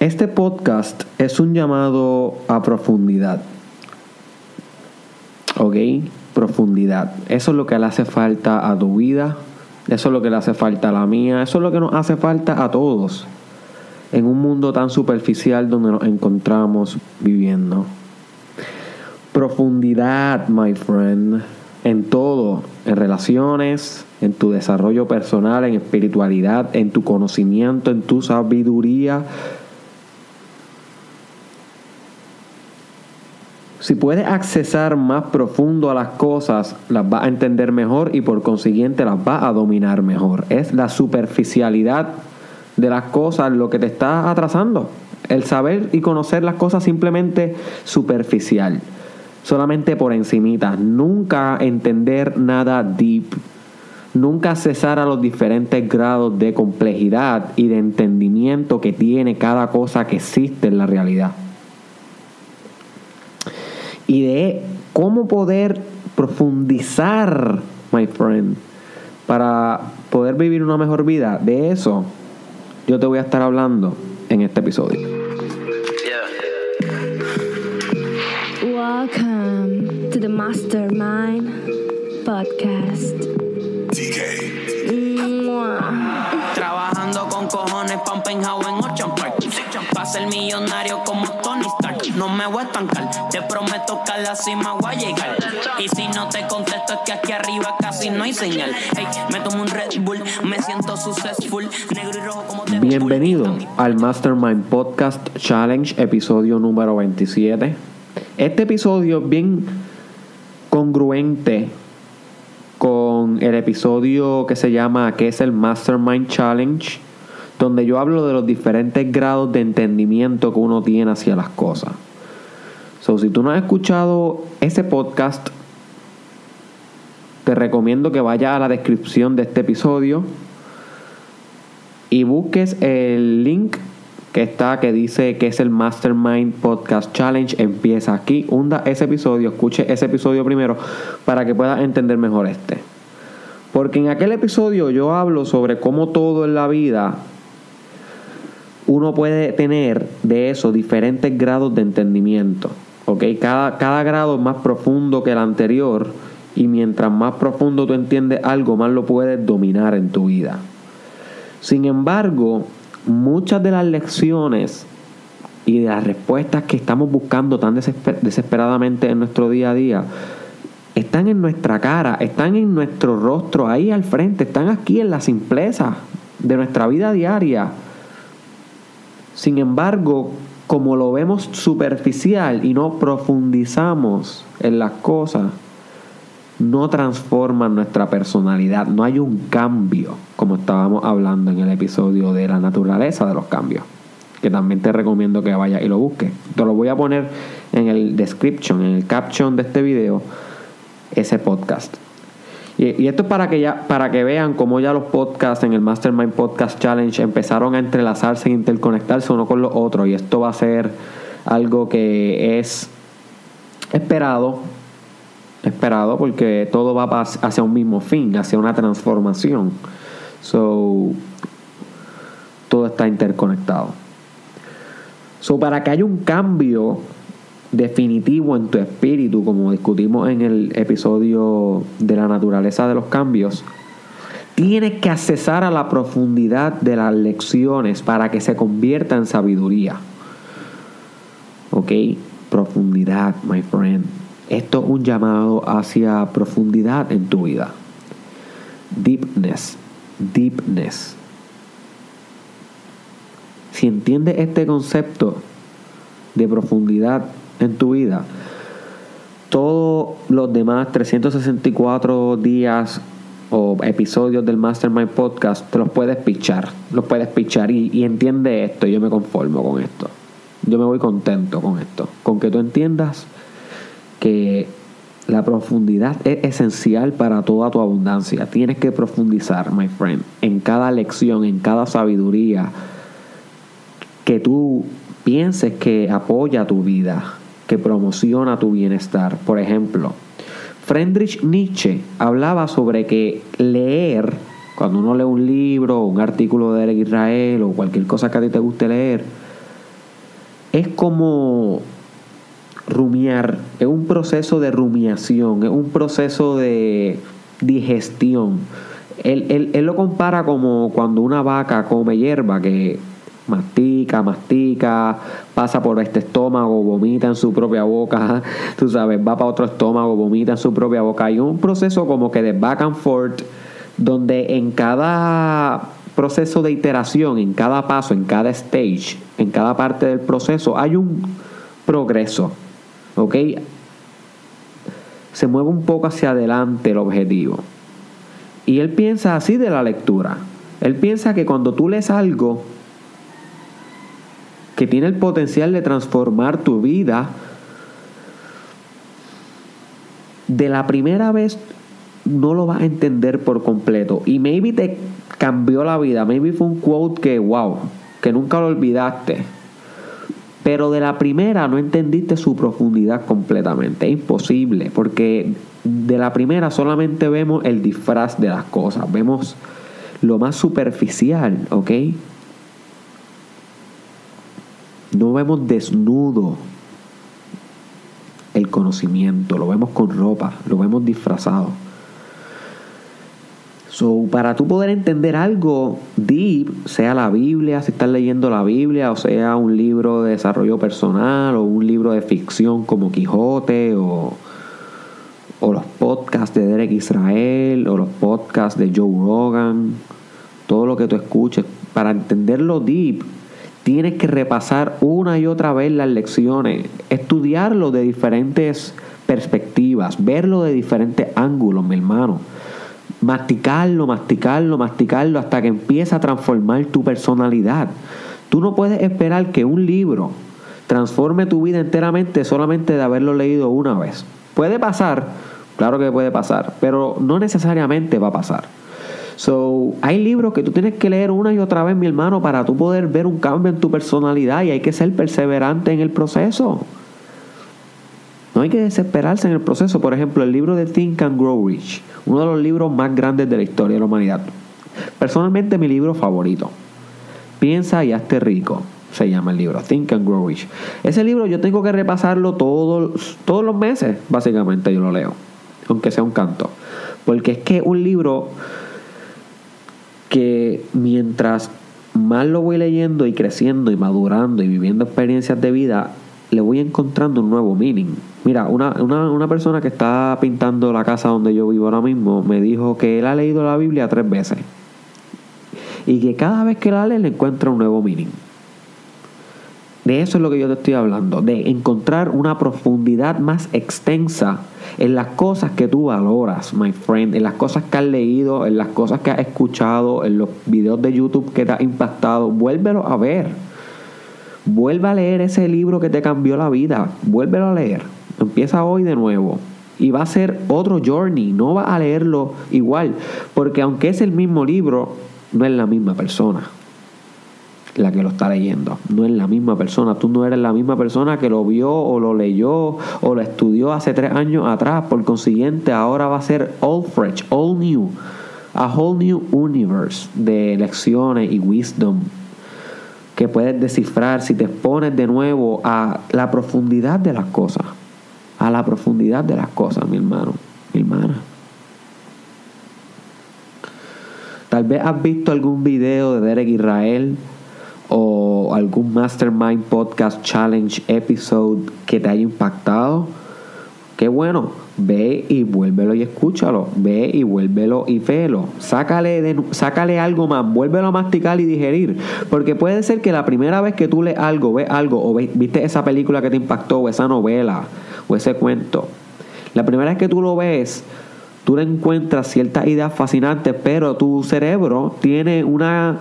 Este podcast es un llamado a profundidad. ¿Ok? Profundidad. Eso es lo que le hace falta a tu vida. Eso es lo que le hace falta a la mía. Eso es lo que nos hace falta a todos. En un mundo tan superficial donde nos encontramos viviendo. Profundidad, my friend. En todo. En relaciones, en tu desarrollo personal, en espiritualidad, en tu conocimiento, en tu sabiduría Si puedes accesar más profundo a las cosas, las vas a entender mejor y por consiguiente las vas a dominar mejor. Es la superficialidad de las cosas lo que te está atrasando. El saber y conocer las cosas simplemente superficial, solamente por encimita. Nunca entender nada deep. Nunca accesar a los diferentes grados de complejidad y de entendimiento que tiene cada cosa que existe en la realidad y de cómo poder profundizar, my friend, para poder vivir una mejor vida. De eso yo te voy a estar hablando en este episodio. Welcome to the Mastermind Podcast. Trabajando con cojones, Pampenhau en Park. Para ser millonario. Te prometo que a la cima voy a llegar. Y si no te contesto, es que aquí arriba casi no hay señal. Hey, me tomo un Red Bull, me siento successful. Negro y rojo como de Bienvenido al Mastermind Podcast Challenge, episodio número 27. Este episodio es bien congruente con el episodio que se llama ¿Qué es el Mastermind Challenge? Donde yo hablo de los diferentes grados de entendimiento que uno tiene hacia las cosas. So, si tú no has escuchado ese podcast, te recomiendo que vayas a la descripción de este episodio y busques el link que está que dice que es el Mastermind Podcast Challenge. Empieza aquí, hunda ese episodio, escuche ese episodio primero para que puedas entender mejor este. Porque en aquel episodio yo hablo sobre cómo todo en la vida uno puede tener de eso diferentes grados de entendimiento. ¿Ok? Cada, cada grado es más profundo que el anterior y mientras más profundo tú entiendes algo, más lo puedes dominar en tu vida. Sin embargo, muchas de las lecciones y de las respuestas que estamos buscando tan desesperadamente en nuestro día a día están en nuestra cara, están en nuestro rostro, ahí al frente, están aquí en la simpleza de nuestra vida diaria. Sin embargo, como lo vemos superficial y no profundizamos en las cosas, no transforman nuestra personalidad, no hay un cambio, como estábamos hablando en el episodio de la naturaleza de los cambios, que también te recomiendo que vayas y lo busques. Te lo voy a poner en el description, en el caption de este video, ese podcast. Y, esto es para que, ya, para que vean cómo ya los podcasts en el Mastermind Podcast Challenge empezaron a entrelazarse e interconectarse uno con los otros. Y esto va a ser algo que es esperado esperado porque todo va hacia un mismo fin, hacia una transformación. So, todo está interconectado. So, para que haya un cambio definitivo en tu espíritu, como discutimos en el episodio de la naturaleza de los cambios, tienes que accesar a la profundidad de las lecciones para que se convierta en sabiduría. ¿Ok? Profundidad, my friend. Esto es un llamado hacia profundidad en tu vida. Deepness. Deepness. Si entiendes este concepto de profundidad en tu vida, todos los demás 364 días o episodios del Mastermind Podcast te los puedes pichar. Los puedes pichar y, y entiende esto. Yo me conformo con esto. Yo me voy contento con esto. Con que tú entiendas que la profundidad es esencial para toda tu abundancia. Tienes que profundizar, my friend, en cada lección, en cada sabiduría que tú pienses que apoya tu vida, que promociona tu bienestar. Por ejemplo, Friedrich Nietzsche hablaba sobre que leer, cuando uno lee un libro, un artículo de Israel o cualquier cosa que a ti te guste leer, es como rumiar, es un proceso de rumiación, es un proceso de digestión. Él, él, él lo compara como cuando una vaca come hierba, que mastica, mastica, pasa por este estómago, vomita en su propia boca, tú sabes, va para otro estómago, vomita en su propia boca. Hay un proceso como que de back and forth, donde en cada proceso de iteración, en cada paso, en cada stage, en cada parte del proceso, hay un progreso, ¿ok? Se mueve un poco hacia adelante el objetivo. Y él piensa así de la lectura. Él piensa que cuando tú lees algo, que tiene el potencial de transformar tu vida, de la primera vez no lo vas a entender por completo. Y maybe te cambió la vida, maybe fue un quote que, wow, que nunca lo olvidaste. Pero de la primera no entendiste su profundidad completamente. Es imposible, porque de la primera solamente vemos el disfraz de las cosas, vemos lo más superficial, ¿ok? No vemos desnudo el conocimiento, lo vemos con ropa, lo vemos disfrazado. So, para tú poder entender algo deep, sea la Biblia, si estás leyendo la Biblia, o sea un libro de desarrollo personal, o un libro de ficción como Quijote, o, o los podcasts de Derek Israel, o los podcasts de Joe Rogan, todo lo que tú escuches, para entenderlo deep, tienes que repasar una y otra vez las lecciones, estudiarlo de diferentes perspectivas, verlo de diferentes ángulos, mi hermano. Masticarlo, masticarlo, masticarlo hasta que empieza a transformar tu personalidad. Tú no puedes esperar que un libro transforme tu vida enteramente solamente de haberlo leído una vez. Puede pasar, claro que puede pasar, pero no necesariamente va a pasar. So, hay libros que tú tienes que leer una y otra vez, mi hermano, para tú poder ver un cambio en tu personalidad y hay que ser perseverante en el proceso. No hay que desesperarse en el proceso. Por ejemplo, el libro de Think and Grow Rich, uno de los libros más grandes de la historia de la humanidad. Personalmente, mi libro favorito. Piensa y hazte rico. Se llama el libro, Think and Grow Rich. Ese libro yo tengo que repasarlo todos, todos los meses, básicamente yo lo leo, aunque sea un canto. Porque es que un libro que mientras más lo voy leyendo y creciendo y madurando y viviendo experiencias de vida, le voy encontrando un nuevo meaning. Mira, una, una, una, persona que está pintando la casa donde yo vivo ahora mismo me dijo que él ha leído la Biblia tres veces y que cada vez que la lee le encuentra un nuevo meaning. De eso es lo que yo te estoy hablando, de encontrar una profundidad más extensa en las cosas que tú valoras, my friend, en las cosas que has leído, en las cosas que has escuchado, en los videos de YouTube que te ha impactado. Vuélvelo a ver. Vuelve a leer ese libro que te cambió la vida. Vuélvelo a leer. Empieza hoy de nuevo. Y va a ser otro journey. No va a leerlo igual. Porque aunque es el mismo libro, no es la misma persona la que lo está leyendo. No es la misma persona. Tú no eres la misma persona que lo vio o lo leyó o lo estudió hace tres años atrás. Por consiguiente, ahora va a ser all fresh, all new. A whole new universe de lecciones y wisdom que puedes descifrar si te expones de nuevo a la profundidad de las cosas. A la profundidad de las cosas, mi hermano, mi hermana. Tal vez has visto algún video de Derek Israel o algún Mastermind Podcast Challenge episode que te haya impactado, qué bueno, ve y vuélvelo y escúchalo, ve y vuélvelo y velo, sácale, de, sácale algo más, vuélvelo a masticar y digerir, porque puede ser que la primera vez que tú lees algo, ves algo, o viste esa película que te impactó, o esa novela, o ese cuento, la primera vez que tú lo ves, tú le encuentras ciertas ideas fascinantes, pero tu cerebro tiene una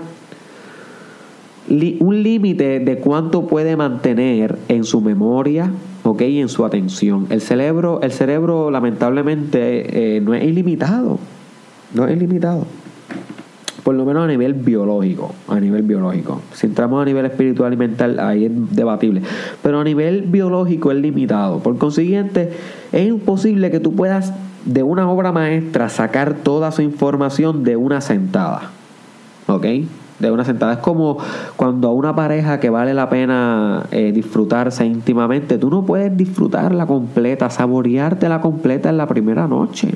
un límite de cuánto puede mantener en su memoria ¿ok? y en su atención. El cerebro, el cerebro lamentablemente eh, no es ilimitado. No es ilimitado. Por lo menos a nivel biológico. A nivel biológico. Si entramos a nivel espiritual y mental, ahí es debatible. Pero a nivel biológico es limitado. Por consiguiente, es imposible que tú puedas de una obra maestra sacar toda su información de una sentada. ¿Ok? De una sentada. Es como cuando a una pareja que vale la pena eh, disfrutarse íntimamente, tú no puedes disfrutarla completa, saborearte la completa en la primera noche.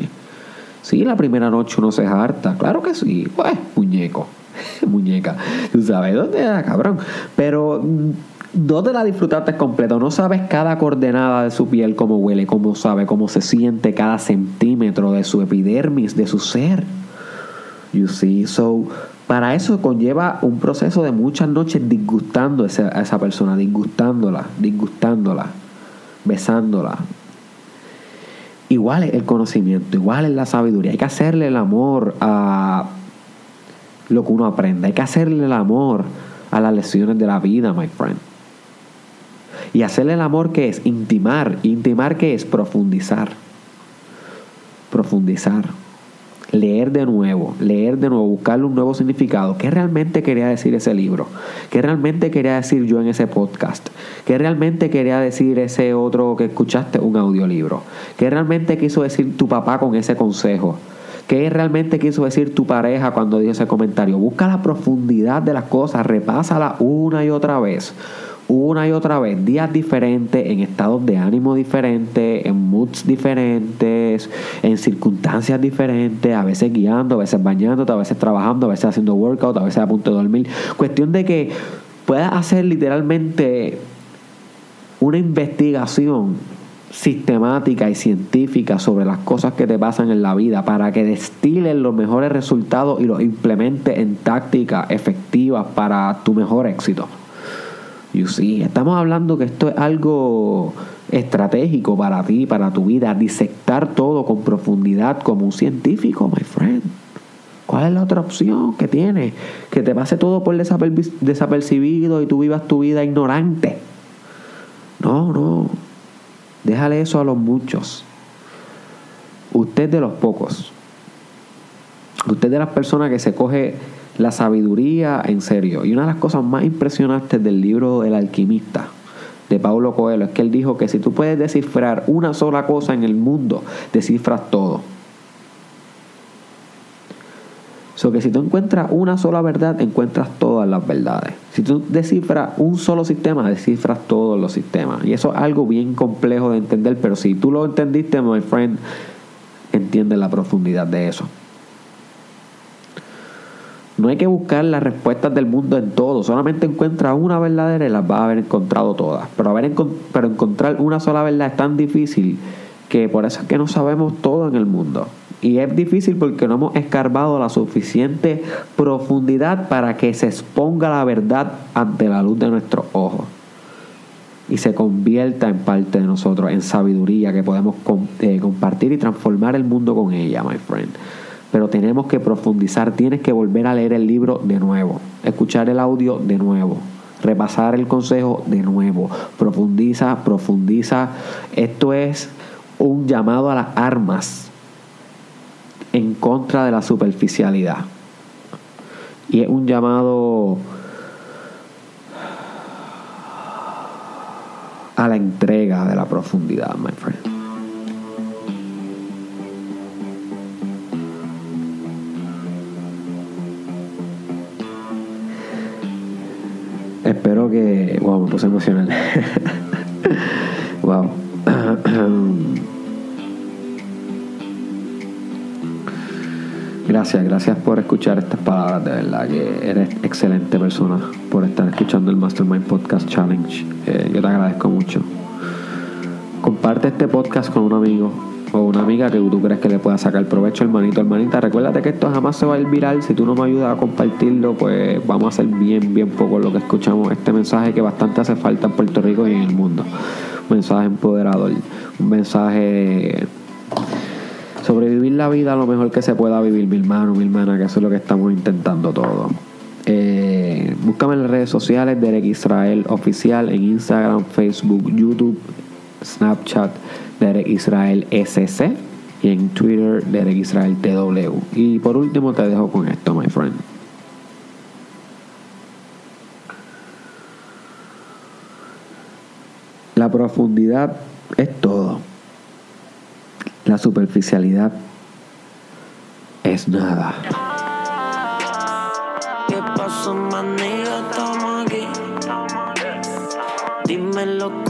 Sí, la primera noche uno se harta, claro que sí, pues, muñeco, muñeca, tú sabes dónde era, cabrón. Pero mm, no te la disfrutaste completa, no sabes cada coordenada de su piel, cómo huele, cómo sabe, cómo se siente cada centímetro de su epidermis, de su ser. You see, so para eso conlleva un proceso de muchas noches disgustando a esa, persona, disgustándola, disgustándola, besándola. Igual es el conocimiento, igual es la sabiduría. Hay que hacerle el amor a lo que uno aprende. Hay que hacerle el amor a las lecciones de la vida, my friend. Y hacerle el amor que es intimar. Intimar que es profundizar. Profundizar leer de nuevo, leer de nuevo, buscarle un nuevo significado. ¿Qué realmente quería decir ese libro? ¿Qué realmente quería decir yo en ese podcast? ¿Qué realmente quería decir ese otro que escuchaste, un audiolibro? ¿Qué realmente quiso decir tu papá con ese consejo? ¿Qué realmente quiso decir tu pareja cuando dio ese comentario? Busca la profundidad de las cosas, repásala una y otra vez una y otra vez, días diferentes, en estados de ánimo diferentes, en moods diferentes, en circunstancias diferentes, a veces guiando, a veces bañándote, a veces trabajando, a veces haciendo workout, a veces a punto de dormir. Cuestión de que puedas hacer literalmente una investigación sistemática y científica sobre las cosas que te pasan en la vida para que destilen los mejores resultados y los implementes en tácticas efectivas para tu mejor éxito. You see, estamos hablando que esto es algo estratégico para ti, para tu vida, disectar todo con profundidad como un científico, my friend. ¿Cuál es la otra opción que tienes? Que te pase todo por desapercibido y tú vivas tu vida ignorante. No, no. Déjale eso a los muchos. Usted de los pocos. Usted de las personas que se coge la sabiduría en serio. Y una de las cosas más impresionantes del libro El alquimista de Paulo Coelho es que él dijo que si tú puedes descifrar una sola cosa en el mundo, descifras todo. So que si tú encuentras una sola verdad, encuentras todas las verdades. Si tú descifras un solo sistema, descifras todos los sistemas. Y eso es algo bien complejo de entender, pero si tú lo entendiste, my friend, entiendes la profundidad de eso. No hay que buscar las respuestas del mundo en todo, solamente encuentra una verdadera y las vas a haber encontrado todas. Pero, haber pero encontrar una sola verdad es tan difícil que por eso es que no sabemos todo en el mundo. Y es difícil porque no hemos escarbado la suficiente profundidad para que se exponga la verdad ante la luz de nuestros ojos y se convierta en parte de nosotros, en sabiduría que podemos eh, compartir y transformar el mundo con ella, my friend pero tenemos que profundizar, tienes que volver a leer el libro de nuevo, escuchar el audio de nuevo, repasar el consejo de nuevo, profundiza, profundiza. Esto es un llamado a las armas en contra de la superficialidad. Y es un llamado a la entrega de la profundidad, my friend. Que. Wow, me puse emocional. wow. Gracias, gracias por escuchar estas palabras, de verdad que eres excelente persona por estar escuchando el Mastermind Podcast Challenge. Eh, yo te agradezco mucho. Comparte este podcast con un amigo, o una amiga que tú crees que le pueda sacar provecho, hermanito, hermanita. Recuérdate que esto jamás se va a ir viral. Si tú no me ayudas a compartirlo, pues vamos a hacer bien, bien poco lo que escuchamos. Este mensaje que bastante hace falta en Puerto Rico y en el mundo. Un mensaje empoderador, un mensaje sobrevivir la vida lo mejor que se pueda vivir, mi hermano, mi hermana, que eso es lo que estamos intentando todos. Eh, búscame en las redes sociales, Derek Israel Oficial, en Instagram, Facebook, YouTube, Snapchat, Derek Israel SC y en Twitter Derek Israel TW. Y por último te dejo con esto, my friend. La profundidad es todo. La superficialidad es nada. ¿Qué aquí. Dime estamos aquí.